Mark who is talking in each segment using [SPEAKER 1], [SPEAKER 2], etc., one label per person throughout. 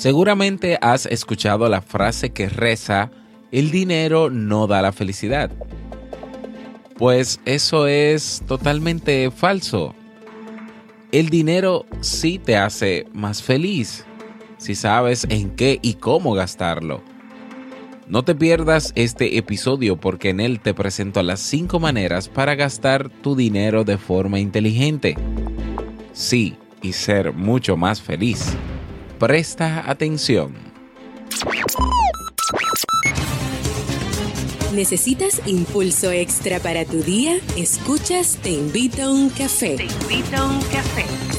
[SPEAKER 1] Seguramente has escuchado la frase que reza, el dinero no da la felicidad. Pues eso es totalmente falso. El dinero sí te hace más feliz si sabes en qué y cómo gastarlo. No te pierdas este episodio porque en él te presento las 5 maneras para gastar tu dinero de forma inteligente. Sí, y ser mucho más feliz. Presta atención.
[SPEAKER 2] ¿Necesitas impulso extra para tu día? Escuchas Te invito a un café. Te invito a un café.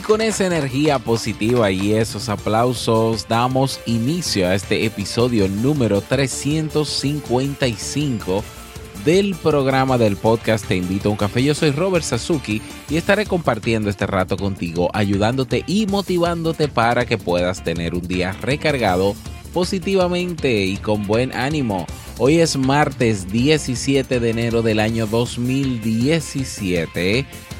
[SPEAKER 1] Con esa energía positiva y esos aplausos damos inicio a este episodio número 355 del programa del podcast Te invito a un café. Yo soy Robert Sasuki y estaré compartiendo este rato contigo, ayudándote y motivándote para que puedas tener un día recargado positivamente y con buen ánimo. Hoy es martes 17 de enero del año 2017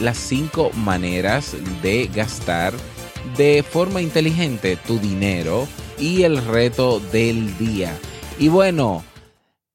[SPEAKER 1] las cinco maneras de gastar de forma inteligente tu dinero y el reto del día. Y bueno,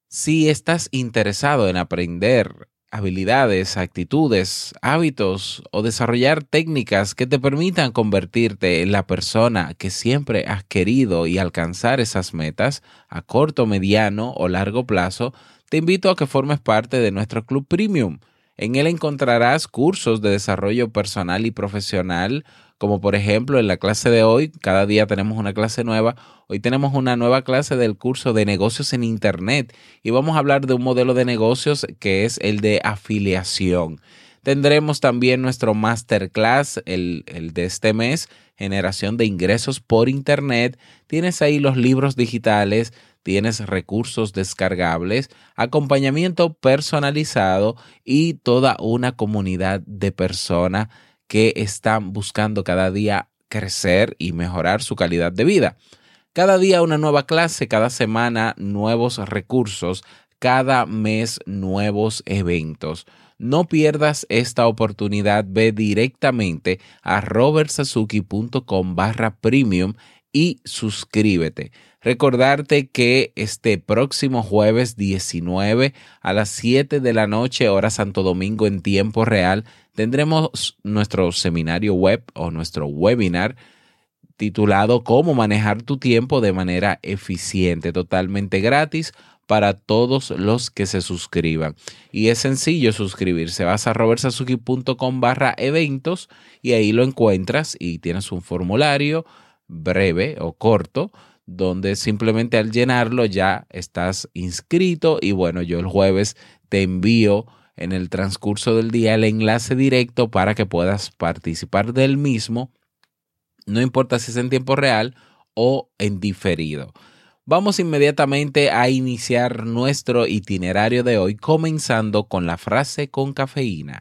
[SPEAKER 1] si estás interesado en aprender habilidades, actitudes, hábitos o desarrollar técnicas que te permitan convertirte en la persona que siempre has querido y alcanzar esas metas a corto, mediano o largo plazo, te invito a que formes parte de nuestro club premium en él encontrarás cursos de desarrollo personal y profesional, como por ejemplo en la clase de hoy, cada día tenemos una clase nueva. Hoy tenemos una nueva clase del curso de negocios en Internet y vamos a hablar de un modelo de negocios que es el de afiliación. Tendremos también nuestro masterclass, el, el de este mes, generación de ingresos por Internet. Tienes ahí los libros digitales tienes recursos descargables, acompañamiento personalizado y toda una comunidad de personas que están buscando cada día crecer y mejorar su calidad de vida. Cada día una nueva clase, cada semana nuevos recursos, cada mes nuevos eventos. No pierdas esta oportunidad, ve directamente a robertsazuki.com barra premium y suscríbete. Recordarte que este próximo jueves 19 a las 7 de la noche, hora Santo Domingo en tiempo real, tendremos nuestro seminario web o nuestro webinar titulado Cómo manejar tu tiempo de manera eficiente, totalmente gratis para todos los que se suscriban. Y es sencillo suscribirse. Vas a robertsazuki.com barra eventos y ahí lo encuentras y tienes un formulario breve o corto donde simplemente al llenarlo ya estás inscrito y bueno, yo el jueves te envío en el transcurso del día el enlace directo para que puedas participar del mismo, no importa si es en tiempo real o en diferido. Vamos inmediatamente a iniciar nuestro itinerario de hoy comenzando con la frase con cafeína.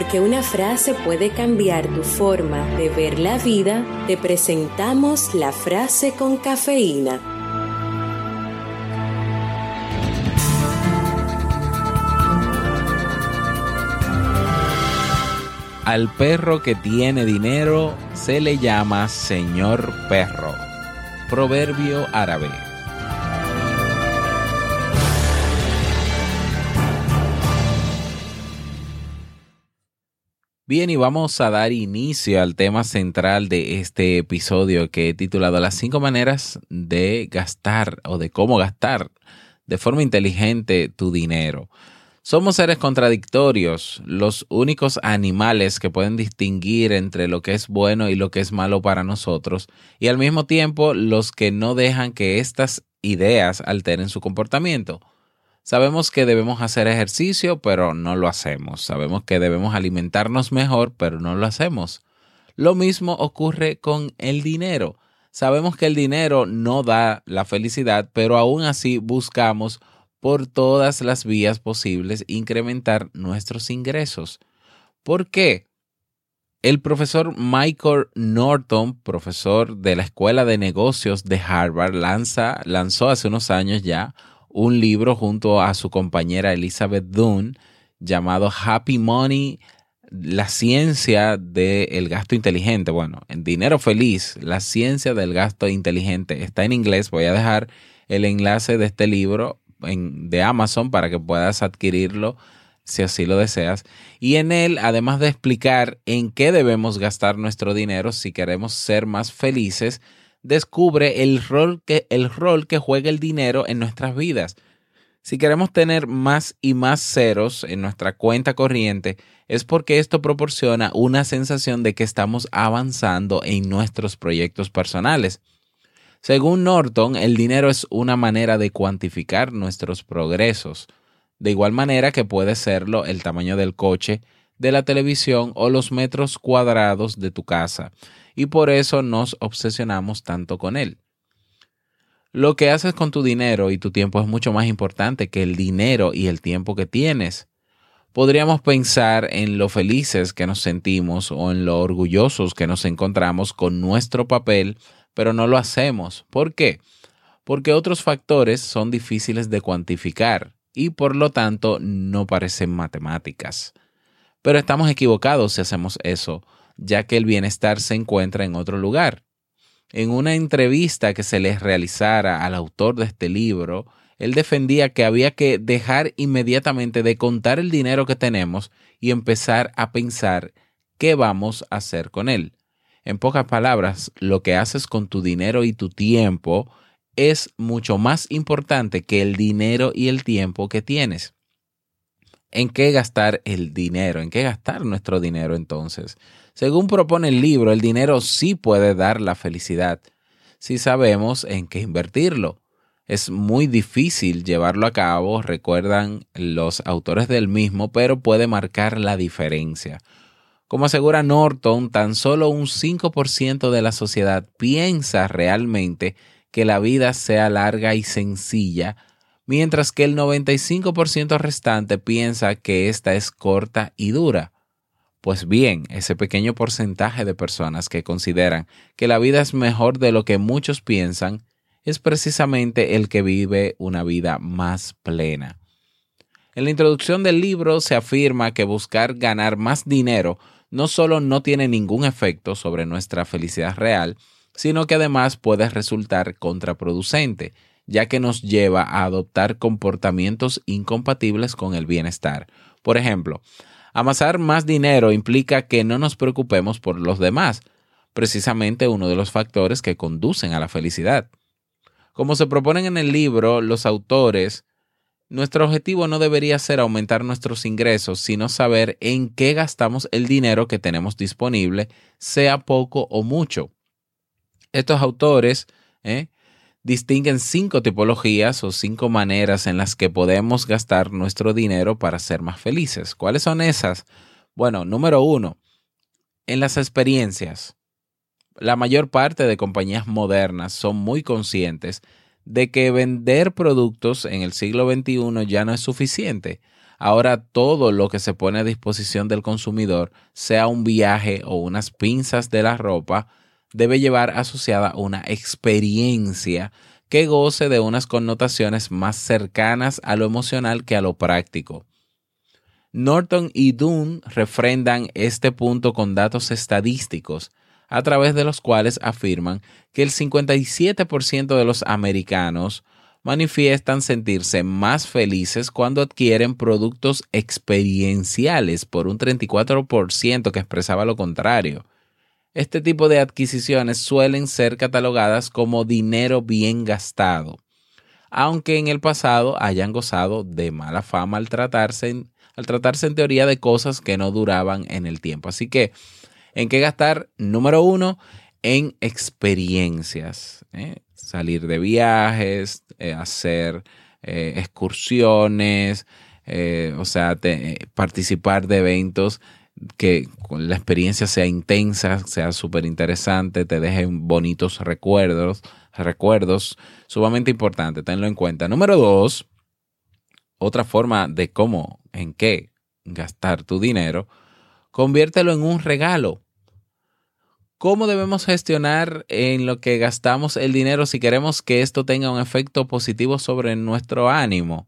[SPEAKER 2] Porque una frase puede cambiar tu forma de ver la vida, te presentamos la frase con cafeína.
[SPEAKER 1] al perro que tiene dinero se le llama señor perro. Proverbio árabe. Bien, y vamos a dar inicio al tema central de este episodio que he titulado Las cinco maneras de gastar o de cómo gastar de forma inteligente tu dinero. Somos seres contradictorios, los únicos animales que pueden distinguir entre lo que es bueno y lo que es malo para nosotros, y al mismo tiempo los que no dejan que estas ideas alteren su comportamiento. Sabemos que debemos hacer ejercicio, pero no lo hacemos. Sabemos que debemos alimentarnos mejor, pero no lo hacemos. Lo mismo ocurre con el dinero. Sabemos que el dinero no da la felicidad, pero aún así buscamos por todas las vías posibles incrementar nuestros ingresos. ¿Por qué? El profesor Michael Norton, profesor de la Escuela de Negocios de Harvard, lanza, lanzó hace unos años ya un libro junto a su compañera Elizabeth Dunn llamado Happy Money, la ciencia del gasto inteligente. Bueno, en Dinero Feliz, la ciencia del gasto inteligente. Está en inglés, voy a dejar el enlace de este libro en, de Amazon para que puedas adquirirlo si así lo deseas. Y en él, además de explicar en qué debemos gastar nuestro dinero si queremos ser más felices, descubre el rol que, el rol que juega el dinero en nuestras vidas. Si queremos tener más y más ceros en nuestra cuenta corriente, es porque esto proporciona una sensación de que estamos avanzando en nuestros proyectos personales. Según Norton, el dinero es una manera de cuantificar nuestros progresos, de igual manera que puede serlo el tamaño del coche, de la televisión o los metros cuadrados de tu casa y por eso nos obsesionamos tanto con él. Lo que haces con tu dinero y tu tiempo es mucho más importante que el dinero y el tiempo que tienes. Podríamos pensar en lo felices que nos sentimos o en lo orgullosos que nos encontramos con nuestro papel, pero no lo hacemos. ¿Por qué? Porque otros factores son difíciles de cuantificar y por lo tanto no parecen matemáticas. Pero estamos equivocados si hacemos eso ya que el bienestar se encuentra en otro lugar. En una entrevista que se les realizara al autor de este libro, él defendía que había que dejar inmediatamente de contar el dinero que tenemos y empezar a pensar qué vamos a hacer con él. En pocas palabras, lo que haces con tu dinero y tu tiempo es mucho más importante que el dinero y el tiempo que tienes. ¿En qué gastar el dinero? ¿En qué gastar nuestro dinero entonces? Según propone el libro, el dinero sí puede dar la felicidad si sabemos en qué invertirlo. Es muy difícil llevarlo a cabo, recuerdan los autores del mismo, pero puede marcar la diferencia. Como asegura Norton, tan solo un 5% de la sociedad piensa realmente que la vida sea larga y sencilla, mientras que el 95% restante piensa que esta es corta y dura. Pues bien, ese pequeño porcentaje de personas que consideran que la vida es mejor de lo que muchos piensan es precisamente el que vive una vida más plena. En la introducción del libro se afirma que buscar ganar más dinero no solo no tiene ningún efecto sobre nuestra felicidad real, sino que además puede resultar contraproducente, ya que nos lleva a adoptar comportamientos incompatibles con el bienestar. Por ejemplo, Amasar más dinero implica que no nos preocupemos por los demás, precisamente uno de los factores que conducen a la felicidad. Como se proponen en el libro los autores, nuestro objetivo no debería ser aumentar nuestros ingresos, sino saber en qué gastamos el dinero que tenemos disponible, sea poco o mucho. Estos autores ¿eh? Distinguen cinco tipologías o cinco maneras en las que podemos gastar nuestro dinero para ser más felices. ¿Cuáles son esas? Bueno, número uno, en las experiencias. La mayor parte de compañías modernas son muy conscientes de que vender productos en el siglo XXI ya no es suficiente. Ahora todo lo que se pone a disposición del consumidor, sea un viaje o unas pinzas de la ropa, debe llevar asociada una experiencia que goce de unas connotaciones más cercanas a lo emocional que a lo práctico. Norton y Dunn refrendan este punto con datos estadísticos, a través de los cuales afirman que el 57% de los americanos manifiestan sentirse más felices cuando adquieren productos experienciales por un 34% que expresaba lo contrario. Este tipo de adquisiciones suelen ser catalogadas como dinero bien gastado, aunque en el pasado hayan gozado de mala fama al tratarse en, al tratarse en teoría de cosas que no duraban en el tiempo. Así que, ¿en qué gastar? Número uno, en experiencias. ¿eh? Salir de viajes, eh, hacer eh, excursiones, o sea, participar de eventos que la experiencia sea intensa, sea súper interesante, te dejen bonitos recuerdos, recuerdos, sumamente importante, tenlo en cuenta. Número dos, otra forma de cómo, en qué gastar tu dinero, conviértelo en un regalo. ¿Cómo debemos gestionar en lo que gastamos el dinero si queremos que esto tenga un efecto positivo sobre nuestro ánimo?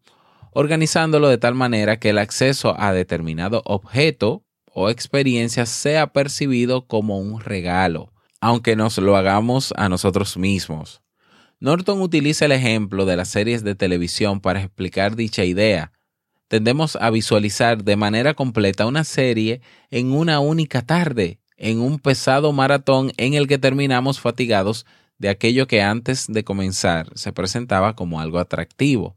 [SPEAKER 1] Organizándolo de tal manera que el acceso a determinado objeto o experiencia sea percibido como un regalo, aunque nos lo hagamos a nosotros mismos. Norton utiliza el ejemplo de las series de televisión para explicar dicha idea. Tendemos a visualizar de manera completa una serie en una única tarde en un pesado maratón en el que terminamos fatigados de aquello que antes de comenzar se presentaba como algo atractivo.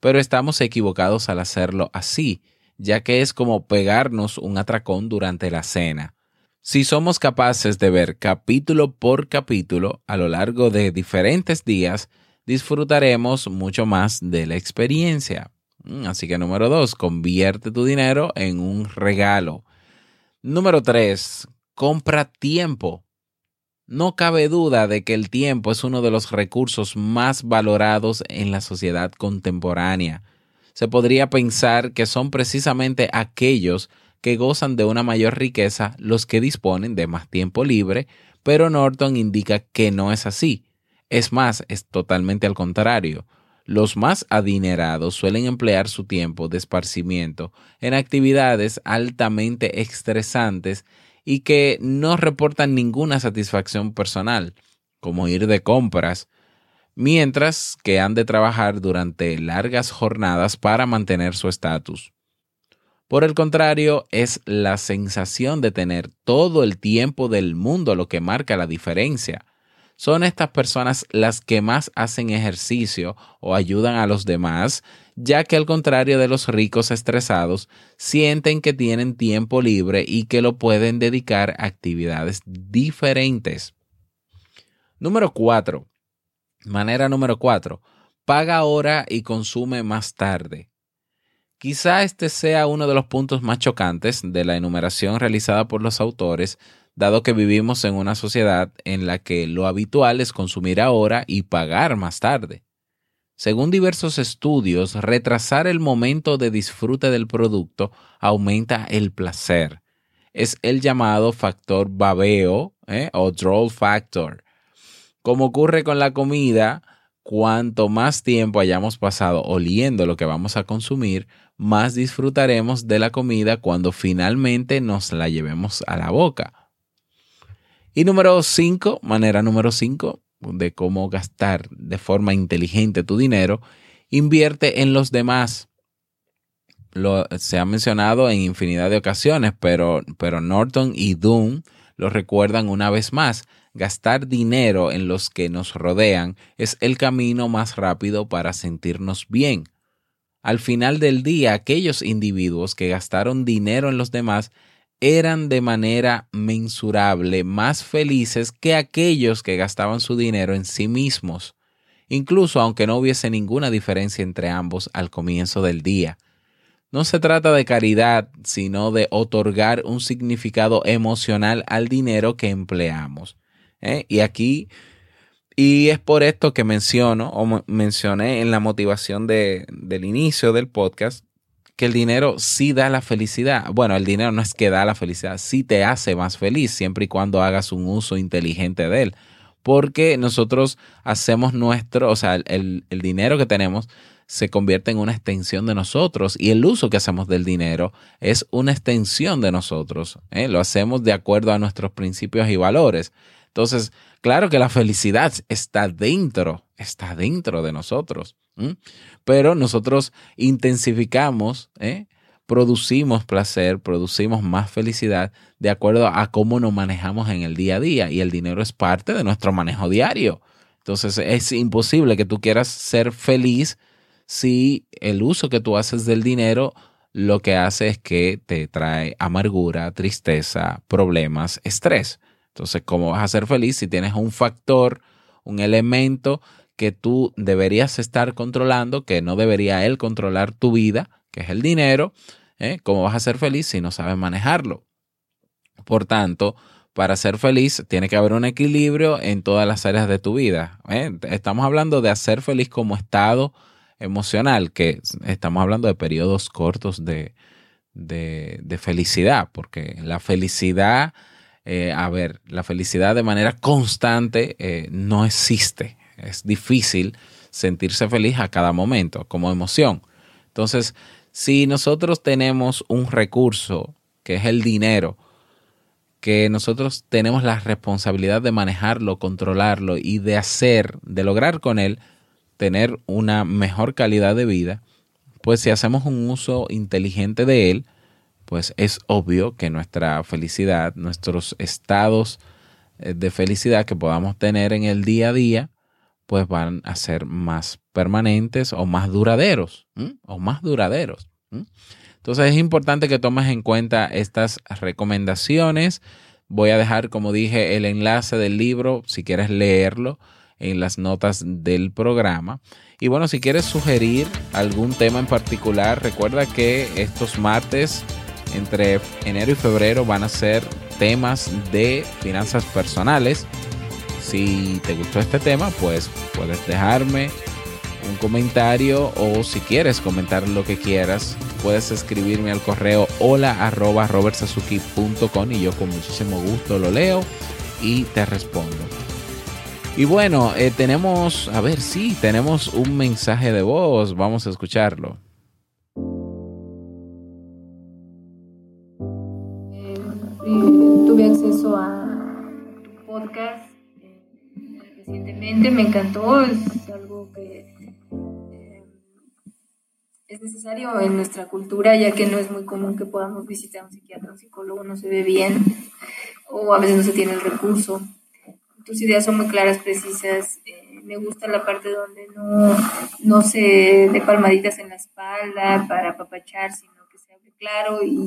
[SPEAKER 1] Pero estamos equivocados al hacerlo así, ya que es como pegarnos un atracón durante la cena. Si somos capaces de ver capítulo por capítulo a lo largo de diferentes días, disfrutaremos mucho más de la experiencia. Mm, así que número dos, convierte tu dinero en un regalo. Número tres, compra tiempo. No cabe duda de que el tiempo es uno de los recursos más valorados en la sociedad contemporánea. Se podría pensar que son precisamente aquellos que gozan de una mayor riqueza los que disponen de más tiempo libre, pero Norton indica que no es así. Es más, es totalmente al contrario. Los más adinerados suelen emplear su tiempo de esparcimiento en actividades altamente estresantes y que no reportan ninguna satisfacción personal, como ir de compras, mientras que han de trabajar durante largas jornadas para mantener su estatus. Por el contrario, es la sensación de tener todo el tiempo del mundo lo que marca la diferencia. Son estas personas las que más hacen ejercicio o ayudan a los demás, ya que al contrario de los ricos estresados, sienten que tienen tiempo libre y que lo pueden dedicar a actividades diferentes. Número 4. Manera número 4. Paga ahora y consume más tarde. Quizá este sea uno de los puntos más chocantes de la enumeración realizada por los autores, dado que vivimos en una sociedad en la que lo habitual es consumir ahora y pagar más tarde. Según diversos estudios, retrasar el momento de disfrute del producto aumenta el placer. Es el llamado factor babeo ¿eh? o droll factor. Como ocurre con la comida, cuanto más tiempo hayamos pasado oliendo lo que vamos a consumir, más disfrutaremos de la comida cuando finalmente nos la llevemos a la boca. Y número 5, manera número 5, de cómo gastar de forma inteligente tu dinero, invierte en los demás. Lo, se ha mencionado en infinidad de ocasiones, pero, pero Norton y Doom lo recuerdan una vez más. Gastar dinero en los que nos rodean es el camino más rápido para sentirnos bien. Al final del día, aquellos individuos que gastaron dinero en los demás eran de manera mensurable más felices que aquellos que gastaban su dinero en sí mismos, incluso aunque no hubiese ninguna diferencia entre ambos al comienzo del día. No se trata de caridad, sino de otorgar un significado emocional al dinero que empleamos. ¿Eh? Y aquí, y es por esto que menciono o mencioné en la motivación de, del inicio del podcast, que el dinero sí da la felicidad. Bueno, el dinero no es que da la felicidad, sí te hace más feliz siempre y cuando hagas un uso inteligente de él. Porque nosotros hacemos nuestro, o sea, el, dinero que tenemos se convierte en una extensión de nosotros y el uso que hacemos del dinero es una extensión de nosotros. ¿eh? Lo hacemos de acuerdo a nuestros principios y valores. Entonces, claro que la felicidad está dentro, está dentro de nosotros, pero nosotros intensificamos, ¿eh? producimos placer, producimos más felicidad de acuerdo a cómo nos manejamos en el día a día y el dinero es parte de nuestro manejo diario. Entonces es imposible que tú quieras ser feliz si el uso que tú haces del dinero lo que hace es que te trae amargura, tristeza, problemas, estrés. Entonces, ¿cómo vas a ser feliz si tienes un factor, un elemento que tú deberías estar controlando, que no debería él controlar tu vida, que es el dinero? ¿eh? ¿Cómo vas a ser feliz si no sabes manejarlo? Por tanto, para ser feliz tiene que haber un equilibrio en todas las áreas de tu vida. ¿eh? Estamos hablando de hacer feliz como estado emocional, que estamos hablando de periodos cortos de, de, felicidad, porque la felicidad, eh, a ver, la felicidad de manera constante eh, no existe. Es difícil sentirse feliz a cada momento como emoción. Entonces, si nosotros tenemos un recurso que es el dinero, que nosotros tenemos la responsabilidad de manejarlo, controlarlo y de hacer, de lograr con él tener una mejor calidad de vida, pues si hacemos un uso inteligente de él, pues es obvio que nuestra felicidad, nuestros estados eh, de felicidad que podamos tener en el día a día, pues van a ser más permanentes o más duraderos, o más duraderos. Entonces es importante que tomes en cuenta estas recomendaciones. Voy a dejar, como dije, el enlace del libro si quieres leerlo en las notas del programa. Y bueno, si quieres sugerir algún tema en particular, recuerda que estos martes entre enero y febrero van a ser temas de finanzas personales. Si te gustó este tema, pues puedes dejarme un comentario o si quieres comentar lo que quieras, puedes escribirme al correo hola y yo con muchísimo gusto lo leo y te respondo. Y bueno, eh, tenemos, a ver, sí, tenemos un mensaje de voz, vamos a escucharlo.
[SPEAKER 3] Me encantó, es algo que es necesario en nuestra cultura, ya que no es muy común que podamos visitar a un psiquiatra un psicólogo, no se ve bien o a veces no se tiene el recurso. Tus ideas son muy claras, precisas. Eh, me gusta la parte donde no, no se dé palmaditas en la espalda para apapachar, sino que se hable claro y,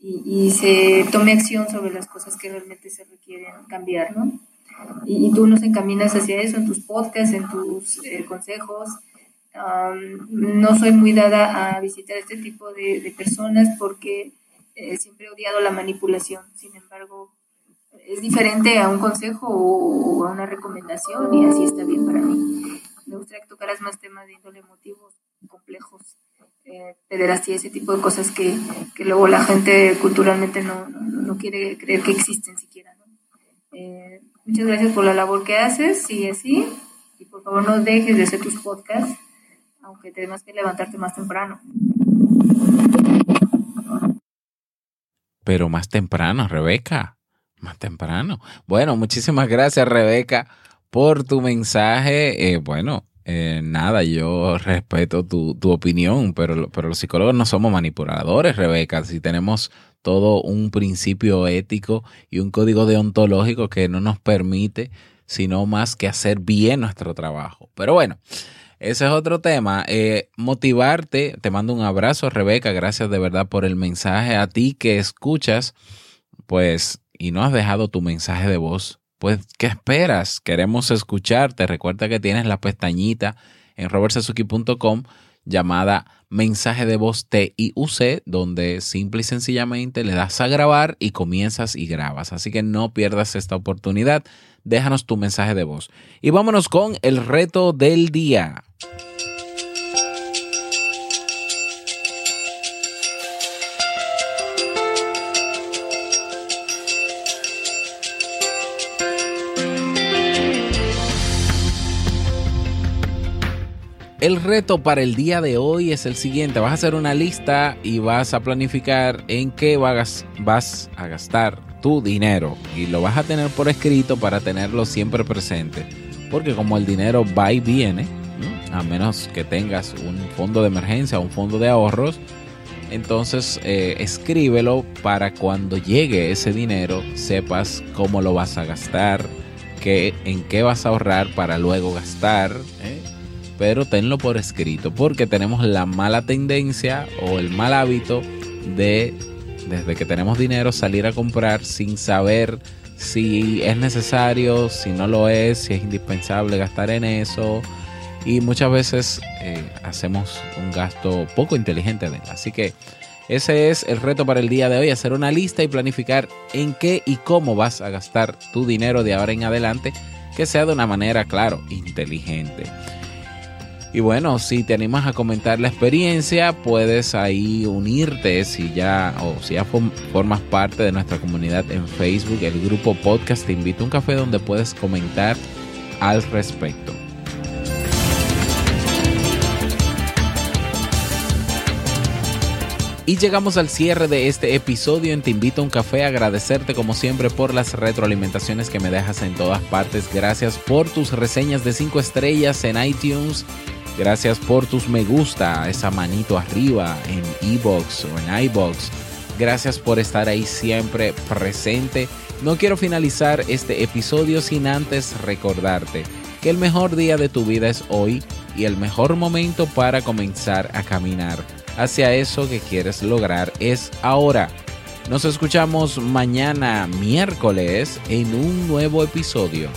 [SPEAKER 3] y, se tome acción sobre las cosas que realmente se requieren cambiar, ¿no? Y, tú nos encaminas hacia eso en tus podcasts, en tus eh, consejos no soy muy dada a visitar este tipo de, personas porque eh, siempre he odiado la manipulación. Sin embargo, es diferente a un consejo o, a una recomendación y así está bien para mí. Me gustaría que tocaras más temas de índole emotivos complejos, eh, pederastía, ese tipo de cosas que, que luego la gente culturalmente no, no, quiere creer que existen siquiera. Eh, muchas gracias por la labor que haces, sigue así y por favor no dejes de hacer tus podcasts aunque tengas que levantarte más temprano.
[SPEAKER 1] Pero más temprano, Rebeca, más temprano. Bueno, muchísimas gracias, Rebeca, por tu mensaje. Eh, bueno, eh, nada, yo respeto tu, tu opinión, pero, pero los psicólogos no somos manipuladores, Rebeca. Si tenemos todo un principio ético y un código deontológico que no nos permite sino más que hacer bien nuestro trabajo. Pero bueno, ese es otro tema. Eh, motivarte. Te mando un abrazo, Rebeca. Gracias de verdad por el mensaje. A ti que escuchas, pues, y no has dejado tu mensaje de voz. Pues, ¿qué esperas? Queremos escucharte. Recuerda que tienes la pestañita en robertsazuki.com llamada mensaje de voz TIUC, donde simple y sencillamente le das a grabar y comienzas y grabas. Así que no pierdas esta oportunidad. Déjanos tu mensaje de voz. Y vámonos con el reto del día. El reto para el día de hoy es el siguiente. Vas a hacer una lista y vas a planificar en qué vas, a gastar tu dinero. Y lo vas a tener por escrito para tenerlo siempre presente. Porque como el dinero va y viene, a menos que tengas un fondo de emergencia un fondo de ahorros, entonces eh, escríbelo para cuando llegue ese dinero sepas cómo lo vas a gastar, qué, en qué vas a ahorrar para luego gastar. ¿eh? Pero tenlo por escrito porque tenemos la mala tendencia o el mal hábito de, desde que tenemos dinero, salir a comprar sin saber si es necesario, si no lo es, si es indispensable gastar en eso y muchas veces eh, hacemos un gasto poco inteligente de él. Así que ese es el reto para el día de hoy, hacer una lista y planificar en qué y cómo vas a gastar tu dinero de ahora en adelante, que sea de una manera, claro, inteligente. Y bueno, si te animas a comentar la experiencia, puedes ahí unirte si ya o si ya formas parte de nuestra comunidad en Facebook, el grupo Podcast Te Invito a un Café donde puedes comentar al respecto. Y llegamos al cierre de este episodio en Te Invito a un Café. Agradecerte como siempre por las retroalimentaciones que me dejas en todas partes. Gracias por tus reseñas de 5 estrellas en iTunes. Gracias por tus me gusta, esa manito arriba en iBox o en iBox. Gracias por estar ahí siempre presente. No quiero finalizar este episodio sin antes recordarte que el mejor día de tu vida es hoy y el mejor momento para comenzar a caminar hacia eso que quieres lograr es ahora. Nos escuchamos mañana miércoles en un nuevo episodio.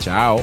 [SPEAKER 1] Chao.